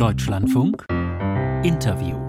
Deutschlandfunk. Interview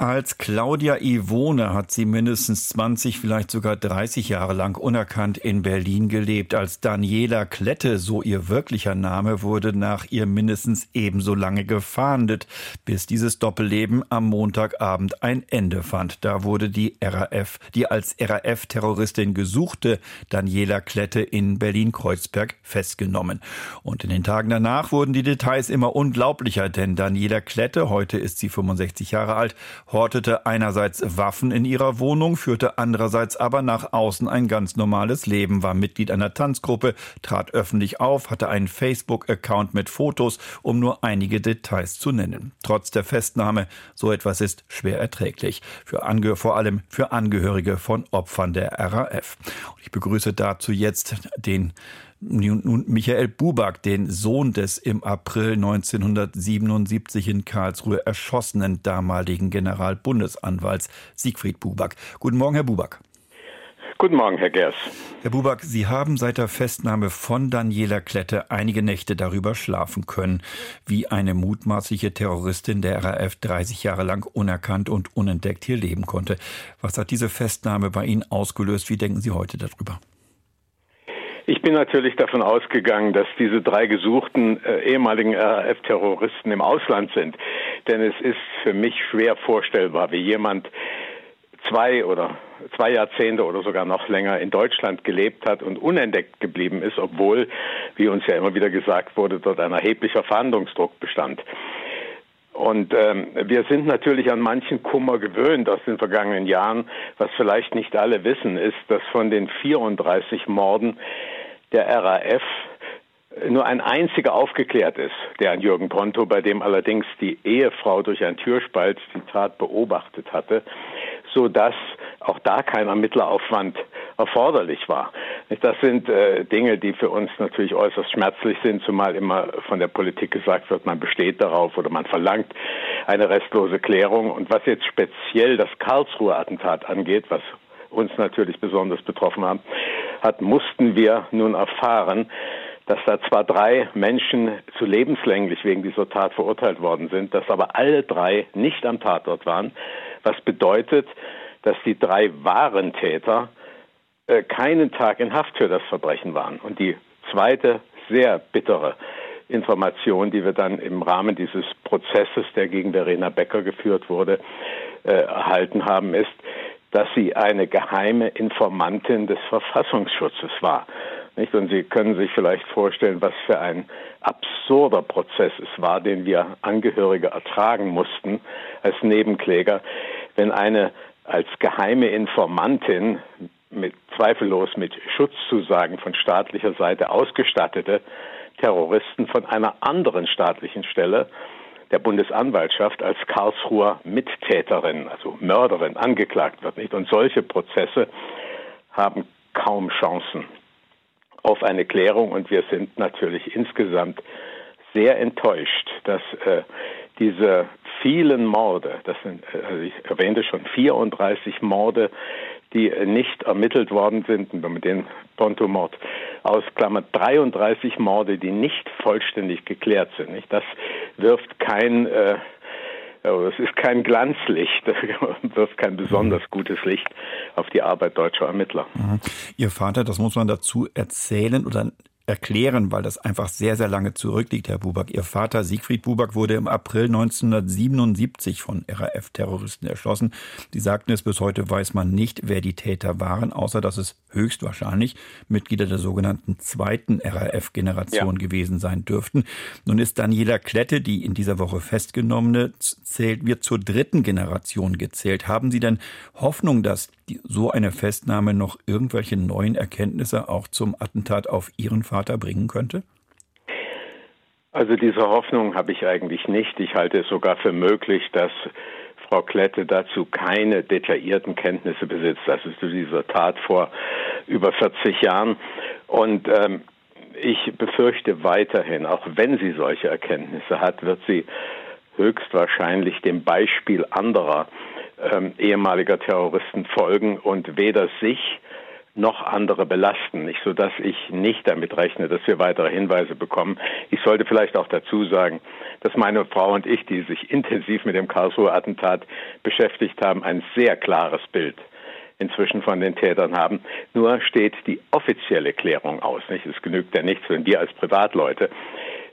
als Claudia Ivone hat sie mindestens 20, vielleicht sogar 30 Jahre lang unerkannt in Berlin gelebt. Als Daniela Klette, so ihr wirklicher Name, wurde nach ihr mindestens ebenso lange gefahndet, bis dieses Doppelleben am Montagabend ein Ende fand. Da wurde die RAF, die als RAF-Terroristin gesuchte Daniela Klette in Berlin-Kreuzberg festgenommen. Und in den Tagen danach wurden die Details immer unglaublicher, denn Daniela Klette, heute ist sie 65 Jahre alt, hortete einerseits Waffen in ihrer Wohnung, führte andererseits aber nach außen ein ganz normales Leben, war Mitglied einer Tanzgruppe, trat öffentlich auf, hatte einen Facebook-Account mit Fotos, um nur einige Details zu nennen. Trotz der Festnahme, so etwas ist schwer erträglich, für vor allem für Angehörige von Opfern der RAF. Und ich begrüße dazu jetzt den nun Michael Buback, den Sohn des im April 1977 in Karlsruhe erschossenen damaligen Generalbundesanwalts Siegfried Buback. Guten Morgen, Herr Buback. Guten Morgen, Herr Gers. Herr Buback, Sie haben seit der Festnahme von Daniela Klette einige Nächte darüber schlafen können, wie eine mutmaßliche Terroristin der RAF 30 Jahre lang unerkannt und unentdeckt hier leben konnte. Was hat diese Festnahme bei Ihnen ausgelöst? Wie denken Sie heute darüber? Ich bin natürlich davon ausgegangen, dass diese drei gesuchten äh, ehemaligen RAF-Terroristen im Ausland sind. Denn es ist für mich schwer vorstellbar, wie jemand zwei oder zwei Jahrzehnte oder sogar noch länger in Deutschland gelebt hat und unentdeckt geblieben ist, obwohl, wie uns ja immer wieder gesagt wurde, dort ein erheblicher Verhandlungsdruck bestand. Und ähm, wir sind natürlich an manchen Kummer gewöhnt aus den vergangenen Jahren. Was vielleicht nicht alle wissen, ist, dass von den 34 Morden der RAF nur ein einziger aufgeklärt ist, der an Jürgen Ponto, bei dem allerdings die Ehefrau durch einen Türspalt die Tat beobachtet hatte, so dass auch da kein Ermittleraufwand erforderlich war. Das sind äh, Dinge, die für uns natürlich äußerst schmerzlich sind, zumal immer von der Politik gesagt wird, man besteht darauf oder man verlangt eine restlose Klärung. Und was jetzt speziell das Karlsruher Attentat angeht, was uns natürlich besonders betroffen haben, hat, mussten wir nun erfahren, dass da zwar drei Menschen zu lebenslänglich wegen dieser Tat verurteilt worden sind, dass aber alle drei nicht am Tatort waren, was bedeutet, dass die drei wahren Täter äh, keinen Tag in Haft für das Verbrechen waren. Und die zweite sehr bittere Information, die wir dann im Rahmen dieses Prozesses, der gegen Verena Becker geführt wurde, äh, erhalten haben, ist, dass sie eine geheime Informantin des Verfassungsschutzes war. Nicht? Und Sie können sich vielleicht vorstellen, was für ein absurder Prozess es war, den wir Angehörige ertragen mussten als Nebenkläger, wenn eine als geheime Informantin mit zweifellos mit Schutzzusagen von staatlicher Seite ausgestattete Terroristen von einer anderen staatlichen Stelle der Bundesanwaltschaft als Karlsruher Mittäterin, also Mörderin, angeklagt wird. Nicht? Und solche Prozesse haben kaum Chancen auf eine Klärung. Und wir sind natürlich insgesamt sehr enttäuscht, dass äh, diese vielen Morde, das sind, also ich erwähnte schon 34 Morde, die nicht ermittelt worden sind, wenn man den Ponto-Mord ausklammert, 33 Morde, die nicht vollständig geklärt sind. Nicht? Das wirft kein äh, es ist kein Glanzlicht, wirft kein besonders gutes Licht auf die Arbeit deutscher Ermittler. Mhm. Ihr Vater, das muss man dazu erzählen oder erklären, weil das einfach sehr, sehr lange zurückliegt, Herr Buback. Ihr Vater Siegfried Buback wurde im April 1977 von RAF-Terroristen erschossen. Sie sagten es, bis heute weiß man nicht, wer die Täter waren, außer dass es höchstwahrscheinlich Mitglieder der sogenannten zweiten RAF-Generation ja. gewesen sein dürften. Nun ist Daniela Klette, die in dieser Woche festgenommene, zählt, wird zur dritten Generation gezählt. Haben Sie denn Hoffnung, dass die, so eine Festnahme noch irgendwelche neuen Erkenntnisse auch zum Attentat auf Ihren Vater bringen könnte? Also diese Hoffnung habe ich eigentlich nicht. Ich halte es sogar für möglich, dass Frau Klette dazu keine detaillierten Kenntnisse besitzt. Das ist dieser Tat vor über 40 Jahren. Und ähm, ich befürchte weiterhin, auch wenn sie solche Erkenntnisse hat, wird sie höchstwahrscheinlich dem Beispiel anderer ähm, ehemaliger Terroristen folgen und weder sich noch andere belasten, nicht so dass ich nicht damit rechne, dass wir weitere Hinweise bekommen. Ich sollte vielleicht auch dazu sagen, dass meine Frau und ich, die sich intensiv mit dem Karlsruher Attentat beschäftigt haben, ein sehr klares Bild inzwischen von den Tätern haben. Nur steht die offizielle Klärung aus. Nicht? Es genügt ja nichts, wenn wir als Privatleute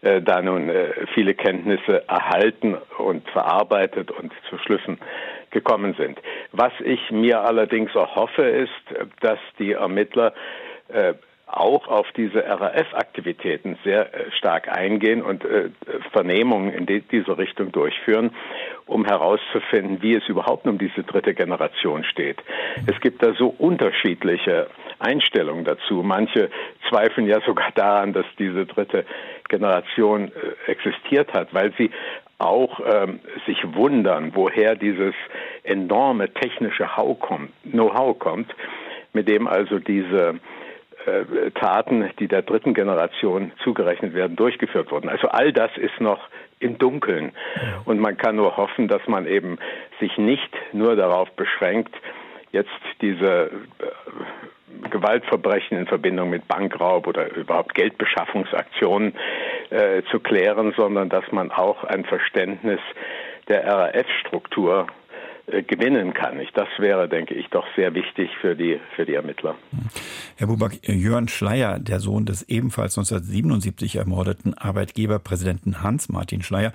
äh, da nun äh, viele Kenntnisse erhalten und verarbeitet und zu Schlüssen gekommen sind. Was ich mir allerdings auch hoffe, ist, dass die Ermittler äh, auch auf diese RAF-Aktivitäten sehr äh, stark eingehen und äh, Vernehmungen in die, diese Richtung durchführen, um herauszufinden, wie es überhaupt um diese dritte Generation steht. Es gibt da so unterschiedliche Einstellungen dazu. Manche zweifeln ja sogar daran, dass diese dritte Generation existiert hat, weil sie auch ähm, sich wundern, woher dieses enorme technische Know-how kommt, mit dem also diese äh, Taten, die der dritten Generation zugerechnet werden, durchgeführt wurden. Also all das ist noch im Dunkeln. Und man kann nur hoffen, dass man eben sich nicht nur darauf beschränkt, jetzt diese äh, Gewaltverbrechen in Verbindung mit Bankraub oder überhaupt Geldbeschaffungsaktionen äh, zu klären, sondern dass man auch ein Verständnis der RAF-Struktur gewinnen kann. Das wäre, denke ich, doch sehr wichtig für die, für die Ermittler. Herr Buback, Jörn Schleier, der Sohn des ebenfalls 1977 ermordeten Arbeitgeberpräsidenten Hans-Martin Schleier,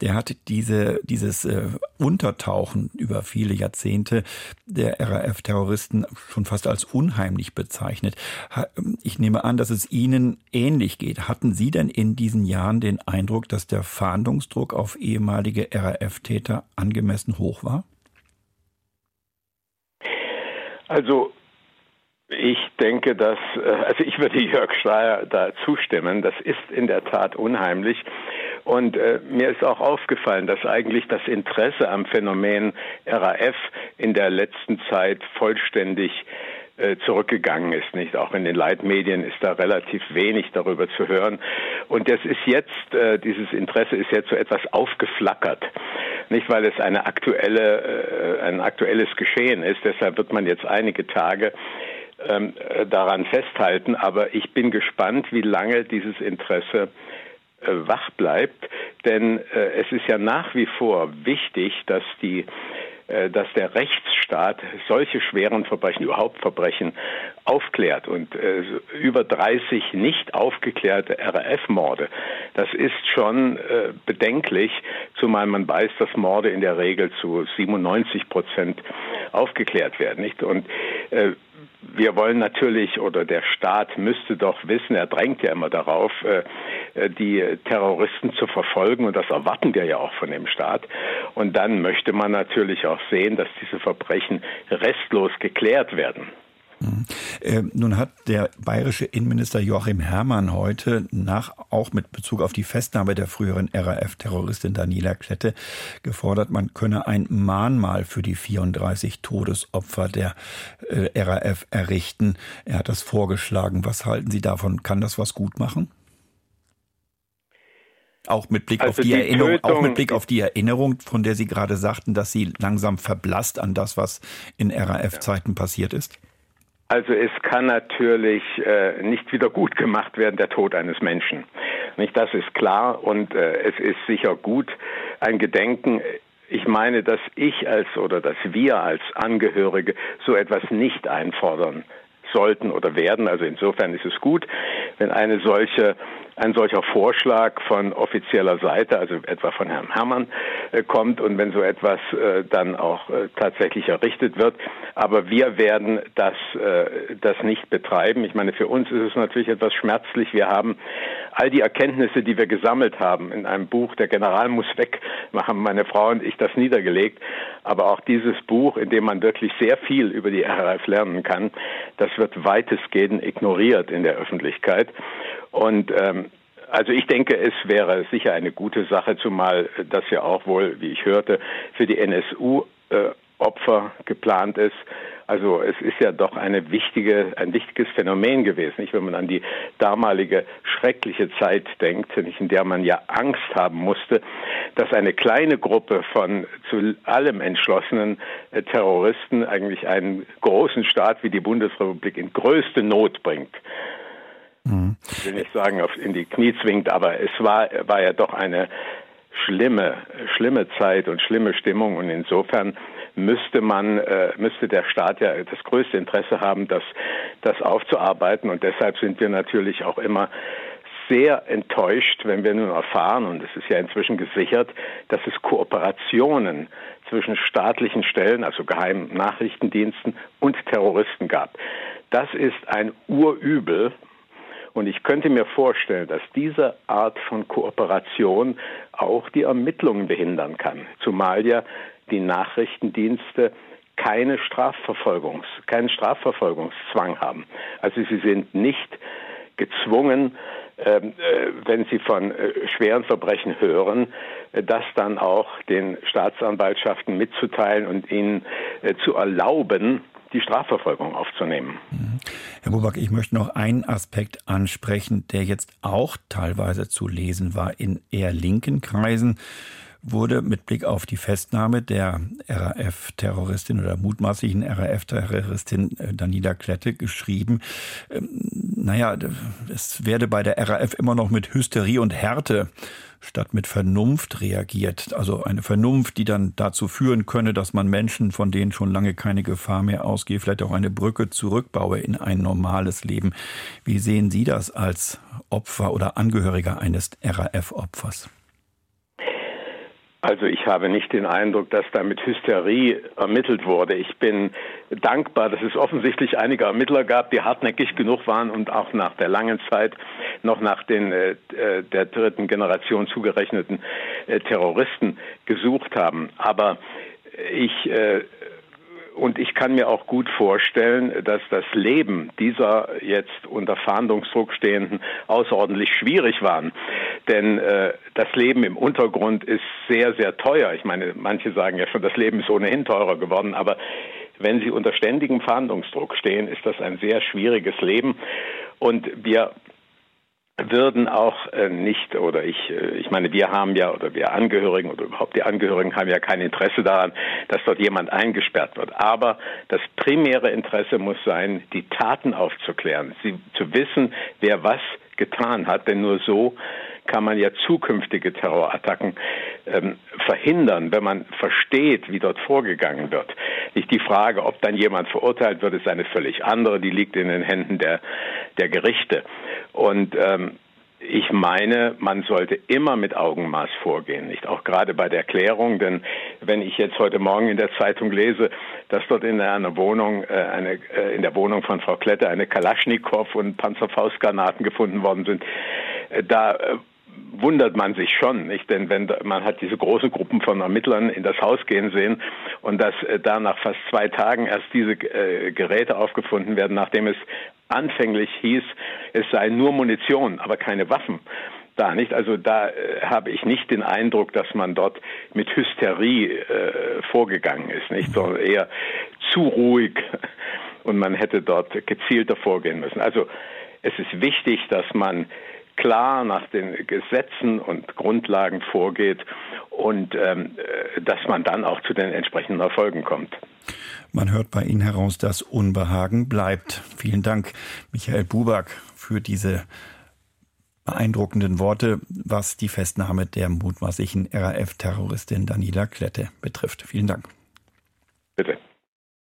der hat diese, dieses äh, Untertauchen über viele Jahrzehnte der RAF-Terroristen schon fast als unheimlich bezeichnet. Ich nehme an, dass es Ihnen ähnlich geht. Hatten Sie denn in diesen Jahren den Eindruck, dass der Fahndungsdruck auf ehemalige RAF-Täter angemessen hoch war? Also ich denke, dass, äh, also ich würde Jörg Schreier da zustimmen. Das ist in der Tat unheimlich. Und äh, mir ist auch aufgefallen, dass eigentlich das Interesse am Phänomen RAF in der letzten Zeit vollständig äh, zurückgegangen ist. Nicht auch in den Leitmedien ist da relativ wenig darüber zu hören. Und das ist jetzt, äh, dieses Interesse ist jetzt so etwas aufgeflackert nicht weil es eine aktuelle, äh, ein aktuelles Geschehen ist. Deshalb wird man jetzt einige Tage ähm, daran festhalten. Aber ich bin gespannt, wie lange dieses Interesse äh, wach bleibt, denn äh, es ist ja nach wie vor wichtig, dass die äh, dass der Rechtsstaat solche schweren Verbrechen, überhaupt Verbrechen, aufklärt. Und äh, über 30 nicht aufgeklärte RAF-Morde, das ist schon äh, bedenklich, zumal man weiß, dass Morde in der Regel zu 97 Prozent aufgeklärt werden. Nicht? Und äh, wir wollen natürlich, oder der Staat müsste doch wissen, er drängt ja immer darauf, äh, äh, die Terroristen zu verfolgen und das erwarten wir ja auch von dem Staat. Und dann möchte man natürlich auch sehen, dass diese Verbrechen restlos geklärt werden. Mhm. Äh, nun hat der bayerische Innenminister Joachim Herrmann heute nach, auch mit Bezug auf die Festnahme der früheren RAF-Terroristin Daniela Klette gefordert, man könne ein Mahnmal für die 34 Todesopfer der äh, RAF errichten. Er hat das vorgeschlagen. Was halten Sie davon? Kann das was gut machen? Auch mit Blick also auf die, die Erinnerung, Tötung, auch mit Blick auf die Erinnerung, von der Sie gerade sagten, dass sie langsam verblasst an das, was in RAF-Zeiten ja. passiert ist? Also es kann natürlich äh, nicht wieder gut gemacht werden, der Tod eines Menschen. Nicht, das ist klar und äh, es ist sicher gut, ein Gedenken ich meine, dass ich als oder dass wir als Angehörige so etwas nicht einfordern sollten oder werden. Also insofern ist es gut, wenn eine solche ein solcher Vorschlag von offizieller Seite, also etwa von Herrn Herrmann, äh, kommt und wenn so etwas äh, dann auch äh, tatsächlich errichtet wird. Aber wir werden das, das nicht betreiben. Ich meine, für uns ist es natürlich etwas schmerzlich. Wir haben all die Erkenntnisse, die wir gesammelt haben in einem Buch, der General muss weg, haben meine Frau und ich das niedergelegt. Aber auch dieses Buch, in dem man wirklich sehr viel über die RAF lernen kann, das wird weitestgehend ignoriert in der Öffentlichkeit. Und ähm, also ich denke, es wäre sicher eine gute Sache, zumal das ja auch wohl, wie ich hörte, für die NSU äh, Opfer geplant ist. Also es ist ja doch eine wichtige, ein wichtiges Phänomen gewesen, nicht? wenn man an die damalige schreckliche Zeit denkt, nicht? in der man ja Angst haben musste, dass eine kleine Gruppe von zu allem entschlossenen äh, Terroristen eigentlich einen großen Staat wie die Bundesrepublik in größte Not bringt. Mhm. Ich will nicht sagen, auf, in die Knie zwingt, aber es war, war ja doch eine schlimme, schlimme Zeit und schlimme Stimmung und insofern müsste man, äh, müsste der Staat ja das größte Interesse haben, das, das aufzuarbeiten und deshalb sind wir natürlich auch immer sehr enttäuscht, wenn wir nun erfahren, und es ist ja inzwischen gesichert, dass es Kooperationen zwischen staatlichen Stellen, also geheimen Nachrichtendiensten und Terroristen gab. Das ist ein Urübel und ich könnte mir vorstellen, dass diese Art von Kooperation auch die Ermittlungen behindern kann. Zumal ja die Nachrichtendienste keine Strafverfolgungs, keinen Strafverfolgungszwang haben. Also sie sind nicht gezwungen, ähm, äh, wenn sie von äh, schweren Verbrechen hören, äh, das dann auch den Staatsanwaltschaften mitzuteilen und ihnen zu erlauben, die Strafverfolgung aufzunehmen. Mhm. Herr Buback, ich möchte noch einen Aspekt ansprechen, der jetzt auch teilweise zu lesen war in eher linken Kreisen wurde mit Blick auf die Festnahme der RAF-Terroristin oder mutmaßlichen RAF-Terroristin äh, Daniela Klette geschrieben, ähm, naja, es werde bei der RAF immer noch mit Hysterie und Härte statt mit Vernunft reagiert. Also eine Vernunft, die dann dazu führen könne, dass man Menschen, von denen schon lange keine Gefahr mehr ausgeht, vielleicht auch eine Brücke zurückbaue in ein normales Leben. Wie sehen Sie das als Opfer oder Angehöriger eines RAF-Opfers? Also ich habe nicht den Eindruck, dass da mit Hysterie ermittelt wurde. Ich bin dankbar, dass es offensichtlich einige Ermittler gab, die hartnäckig genug waren und auch nach der langen Zeit noch nach den äh, äh der dritten Generation zugerechneten äh, Terroristen gesucht haben. Aber ich äh, und ich kann mir auch gut vorstellen, dass das Leben dieser jetzt unter Fahndungsdruck stehenden außerordentlich schwierig war. Denn äh, das Leben im Untergrund ist sehr, sehr teuer. Ich meine, manche sagen ja schon, das Leben ist ohnehin teurer geworden, aber wenn Sie unter ständigem Fahndungsdruck stehen, ist das ein sehr schwieriges Leben. Und wir würden auch äh, nicht oder ich äh, ich meine wir haben ja oder wir Angehörigen oder überhaupt die Angehörigen haben ja kein Interesse daran, dass dort jemand eingesperrt wird. Aber das primäre Interesse muss sein, die Taten aufzuklären, sie zu wissen, wer was getan hat, denn nur so kann man ja zukünftige Terrorattacken ähm, verhindern, wenn man versteht, wie dort vorgegangen wird. Nicht die Frage, ob dann jemand verurteilt wird, ist eine völlig andere, die liegt in den Händen der, der Gerichte. Und ähm, ich meine, man sollte immer mit Augenmaß vorgehen, nicht auch gerade bei der Klärung, denn wenn ich jetzt heute Morgen in der Zeitung lese, dass dort in einer Wohnung, äh, eine, äh, in der Wohnung von Frau Klette eine Kalaschnikow und Panzerfaustgranaten gefunden worden sind, äh, da äh, wundert man sich schon, nicht? Denn wenn man hat diese großen Gruppen von Ermittlern in das Haus gehen sehen und dass äh, da nach fast zwei Tagen erst diese äh, Geräte aufgefunden werden, nachdem es anfänglich hieß, es sei nur Munition, aber keine Waffen da nicht. Also da äh, habe ich nicht den Eindruck, dass man dort mit Hysterie äh, vorgegangen ist, nicht, sondern eher zu ruhig und man hätte dort gezielter vorgehen müssen. Also es ist wichtig, dass man klar nach den Gesetzen und Grundlagen vorgeht und ähm, äh, dass man dann auch zu den entsprechenden Erfolgen kommt. Man hört bei Ihnen heraus, dass Unbehagen bleibt. Vielen Dank, Michael Buback, für diese beeindruckenden Worte, was die Festnahme der mutmaßlichen RAF-Terroristin Daniela Klette betrifft. Vielen Dank. Bitte.